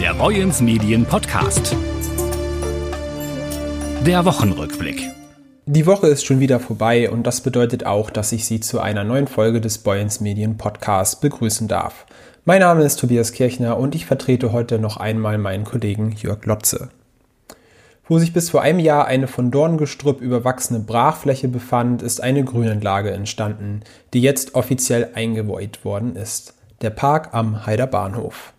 der Boyens Medien Podcast. Der Wochenrückblick. Die Woche ist schon wieder vorbei und das bedeutet auch, dass ich Sie zu einer neuen Folge des Boyens Medien Podcasts begrüßen darf. Mein Name ist Tobias Kirchner und ich vertrete heute noch einmal meinen Kollegen Jörg Lotze. Wo sich bis vor einem Jahr eine von Dorngestrüpp überwachsene Brachfläche befand, ist eine Grünanlage entstanden, die jetzt offiziell eingeweiht worden ist. Der Park am Heider Bahnhof.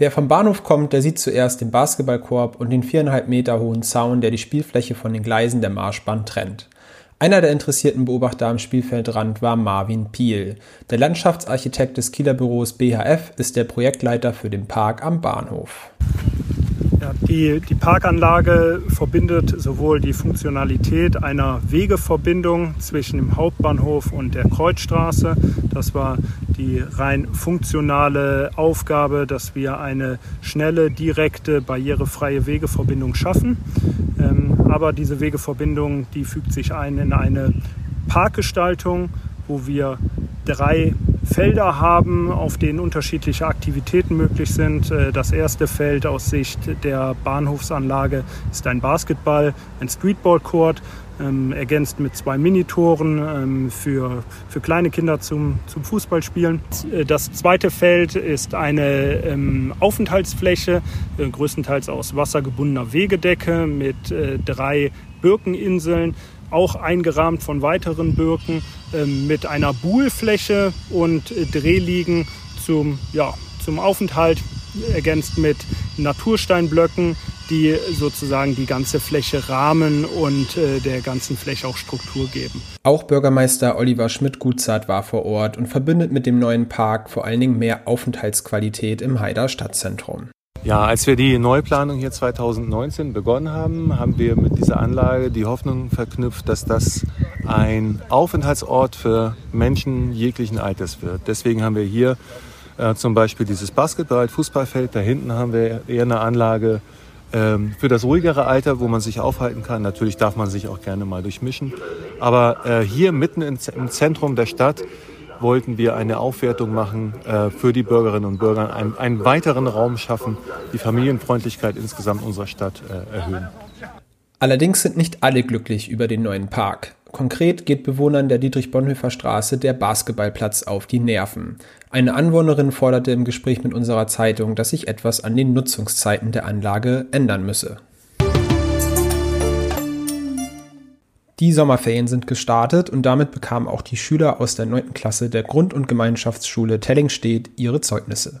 Wer vom Bahnhof kommt, der sieht zuerst den Basketballkorb und den viereinhalb Meter hohen Zaun, der die Spielfläche von den Gleisen der Marschbahn trennt. Einer der interessierten Beobachter am Spielfeldrand war Marvin Piel. Der Landschaftsarchitekt des Kieler Büros BHF ist der Projektleiter für den Park am Bahnhof. Ja, die, die Parkanlage verbindet sowohl die Funktionalität einer Wegeverbindung zwischen dem Hauptbahnhof und der Kreuzstraße. Das war die rein funktionale Aufgabe, dass wir eine schnelle, direkte, barrierefreie Wegeverbindung schaffen. Ähm, aber diese Wegeverbindung, die fügt sich ein in eine Parkgestaltung, wo wir drei Felder haben, auf denen unterschiedliche Aktivitäten möglich sind. Äh, das erste Feld aus Sicht der Bahnhofsanlage ist ein Basketball, ein Streetball-Court, ähm, ergänzt mit zwei Minitoren ähm, für, für kleine Kinder zum, zum Fußballspielen. Äh, das zweite Feld ist eine ähm, Aufenthaltsfläche, äh, größtenteils aus wassergebundener Wegedecke mit äh, drei Birkeninseln auch eingerahmt von weiteren Birken ähm, mit einer Buhlfläche und Drehliegen zum, ja, zum Aufenthalt, ergänzt mit Natursteinblöcken, die sozusagen die ganze Fläche rahmen und äh, der ganzen Fläche auch Struktur geben. Auch Bürgermeister Oliver Schmidt-Gutzart war vor Ort und verbindet mit dem neuen Park vor allen Dingen mehr Aufenthaltsqualität im Haider Stadtzentrum. Ja, als wir die Neuplanung hier 2019 begonnen haben, haben wir mit dieser Anlage die Hoffnung verknüpft, dass das ein Aufenthaltsort für Menschen jeglichen Alters wird. Deswegen haben wir hier äh, zum Beispiel dieses Basketball, Fußballfeld. Da hinten haben wir eher eine Anlage ähm, für das ruhigere Alter, wo man sich aufhalten kann. Natürlich darf man sich auch gerne mal durchmischen. Aber äh, hier mitten im Zentrum der Stadt wollten wir eine Aufwertung machen äh, für die Bürgerinnen und Bürger, einen, einen, weiteren Raum schaffen, die Familienfreundlichkeit insgesamt unserer Stadt äh, erhöhen. Allerdings sind nicht alle glücklich über den neuen Park. Konkret geht Bewohnern der Dietrich-Bonhoeffer Straße der Basketballplatz auf die Nerven. Eine Anwohnerin forderte im Gespräch mit unserer Zeitung, dass sich etwas an den Nutzungszeiten der Anlage ändern müsse. Die Sommerferien sind gestartet und damit bekamen auch die Schüler aus der 9. Klasse der Grund- und Gemeinschaftsschule Tellingstedt ihre Zeugnisse.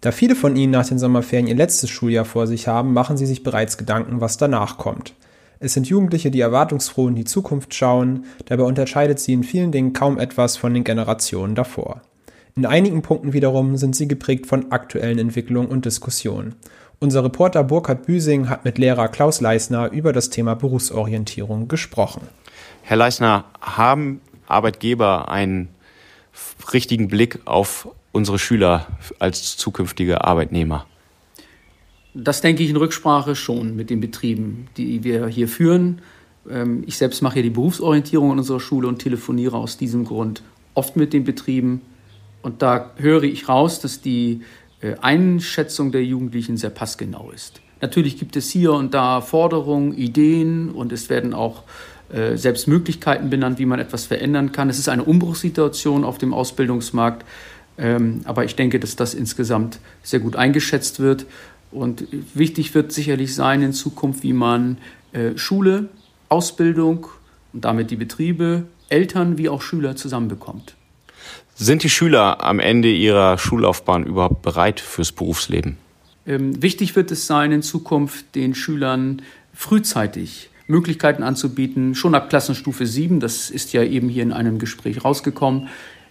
Da viele von ihnen nach den Sommerferien ihr letztes Schuljahr vor sich haben, machen sie sich bereits Gedanken, was danach kommt. Es sind Jugendliche, die erwartungsfroh in die Zukunft schauen, dabei unterscheidet sie in vielen Dingen kaum etwas von den Generationen davor. In einigen Punkten wiederum sind sie geprägt von aktuellen Entwicklungen und Diskussionen. Unser Reporter Burkhard Büsing hat mit Lehrer Klaus Leisner über das Thema Berufsorientierung gesprochen. Herr Leisner, haben Arbeitgeber einen richtigen Blick auf unsere Schüler als zukünftige Arbeitnehmer? Das denke ich in Rücksprache schon mit den Betrieben, die wir hier führen. Ähm, ich selbst mache ja die Berufsorientierung in unserer Schule und telefoniere aus diesem Grund oft mit den Betrieben. Und da höre ich raus, dass die Einschätzung der Jugendlichen sehr passgenau ist. Natürlich gibt es hier und da Forderungen, Ideen und es werden auch äh, selbst Möglichkeiten benannt, wie man etwas verändern kann. Es ist eine Umbruchssituation auf dem Ausbildungsmarkt, ähm, aber ich denke, dass das insgesamt sehr gut eingeschätzt wird. Und wichtig wird sicherlich sein in Zukunft, wie man äh, Schule, Ausbildung und damit die Betriebe, Eltern wie auch Schüler zusammenbekommt. Sind die Schüler am Ende ihrer Schullaufbahn überhaupt bereit fürs Berufsleben? Ähm, wichtig wird es sein, in Zukunft den Schülern frühzeitig Möglichkeiten anzubieten, schon ab Klassenstufe 7, das ist ja eben hier in einem Gespräch rausgekommen,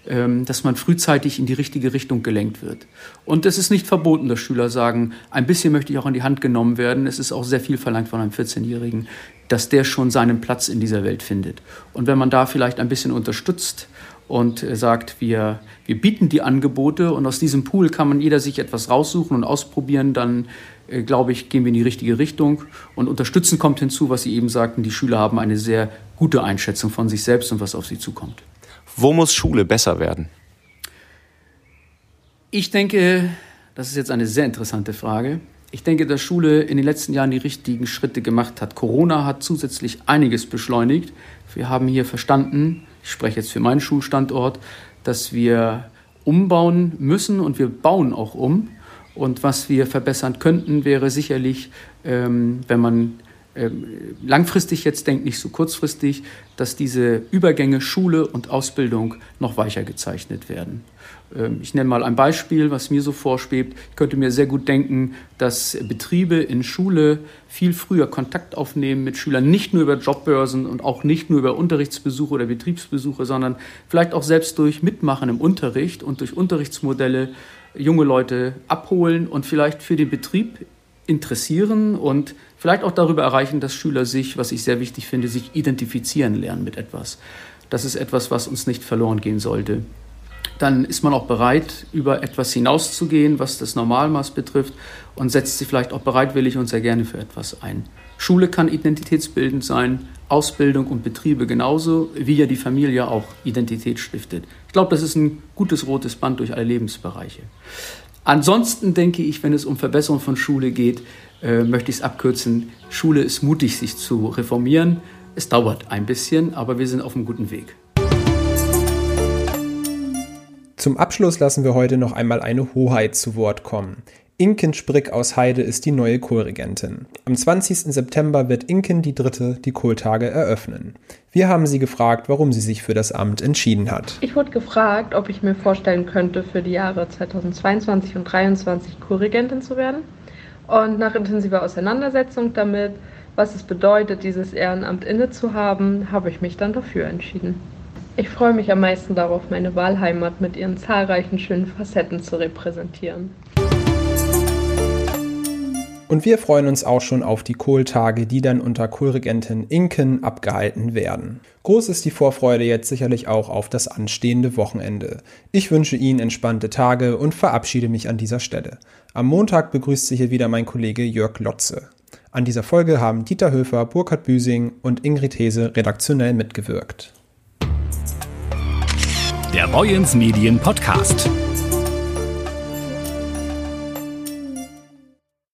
ähm, dass man frühzeitig in die richtige Richtung gelenkt wird. Und es ist nicht verboten, dass Schüler sagen, ein bisschen möchte ich auch in die Hand genommen werden. Es ist auch sehr viel verlangt von einem 14-Jährigen, dass der schon seinen Platz in dieser Welt findet. Und wenn man da vielleicht ein bisschen unterstützt, und sagt, wir, wir bieten die Angebote und aus diesem Pool kann man jeder sich etwas raussuchen und ausprobieren, dann äh, glaube ich, gehen wir in die richtige Richtung. Und unterstützen kommt hinzu, was Sie eben sagten, die Schüler haben eine sehr gute Einschätzung von sich selbst und was auf sie zukommt. Wo muss Schule besser werden? Ich denke, das ist jetzt eine sehr interessante Frage. Ich denke, dass Schule in den letzten Jahren die richtigen Schritte gemacht hat. Corona hat zusätzlich einiges beschleunigt. Wir haben hier verstanden, ich spreche jetzt für meinen Schulstandort, dass wir umbauen müssen und wir bauen auch um. Und was wir verbessern könnten, wäre sicherlich, ähm, wenn man langfristig jetzt denkt, nicht so kurzfristig, dass diese Übergänge Schule und Ausbildung noch weicher gezeichnet werden. Ähm, ich nenne mal ein Beispiel, was mir so vorschwebt. Ich könnte mir sehr gut denken, dass Betriebe in Schule viel früher Kontakt aufnehmen mit Schülern, nicht nur über Jobbörsen und auch nicht nur über Unterrichtsbesuche oder Betriebsbesuche, sondern vielleicht auch selbst durch Mitmachen im Unterricht und durch Unterrichtsmodelle junge Leute abholen und vielleicht für den Betrieb interessieren und vielleicht auch darüber erreichen, dass Schüler sich, was ich sehr wichtig finde, sich identifizieren lernen mit etwas. Das ist etwas, was uns nicht verloren gehen sollte. Dann ist man auch bereit, über etwas hinauszugehen, was das Normalmaß betrifft und setzt sich vielleicht auch bereitwillig und sehr gerne für etwas ein. Schule kann identitätsbildend sein, Ausbildung und Betriebe genauso, wie ja die Familie auch Identität stiftet. Ich glaube, das ist ein gutes rotes Band durch alle Lebensbereiche. Ansonsten denke ich, wenn es um Verbesserung von Schule geht, äh, möchte ich es abkürzen. Schule ist mutig, sich zu reformieren. Es dauert ein bisschen, aber wir sind auf einem guten Weg. Zum Abschluss lassen wir heute noch einmal eine Hoheit zu Wort kommen. Inken Sprick aus Heide ist die neue Kohlregentin. Am 20. September wird Inken die Dritte die Kohltage eröffnen. Wir haben sie gefragt, warum sie sich für das Amt entschieden hat. Ich wurde gefragt, ob ich mir vorstellen könnte, für die Jahre 2022 und 2023 Kohlregentin zu werden. Und nach intensiver Auseinandersetzung damit, was es bedeutet, dieses Ehrenamt inne zu haben, habe ich mich dann dafür entschieden. Ich freue mich am meisten darauf, meine Wahlheimat mit ihren zahlreichen schönen Facetten zu repräsentieren. Und wir freuen uns auch schon auf die Kohltage, die dann unter Kohlregentin Inken abgehalten werden. Groß ist die Vorfreude jetzt sicherlich auch auf das anstehende Wochenende. Ich wünsche Ihnen entspannte Tage und verabschiede mich an dieser Stelle. Am Montag begrüßt Sie hier wieder mein Kollege Jörg Lotze. An dieser Folge haben Dieter Höfer, Burkhard Büsing und Ingrid Hese redaktionell mitgewirkt. Der Boyens Medien Podcast.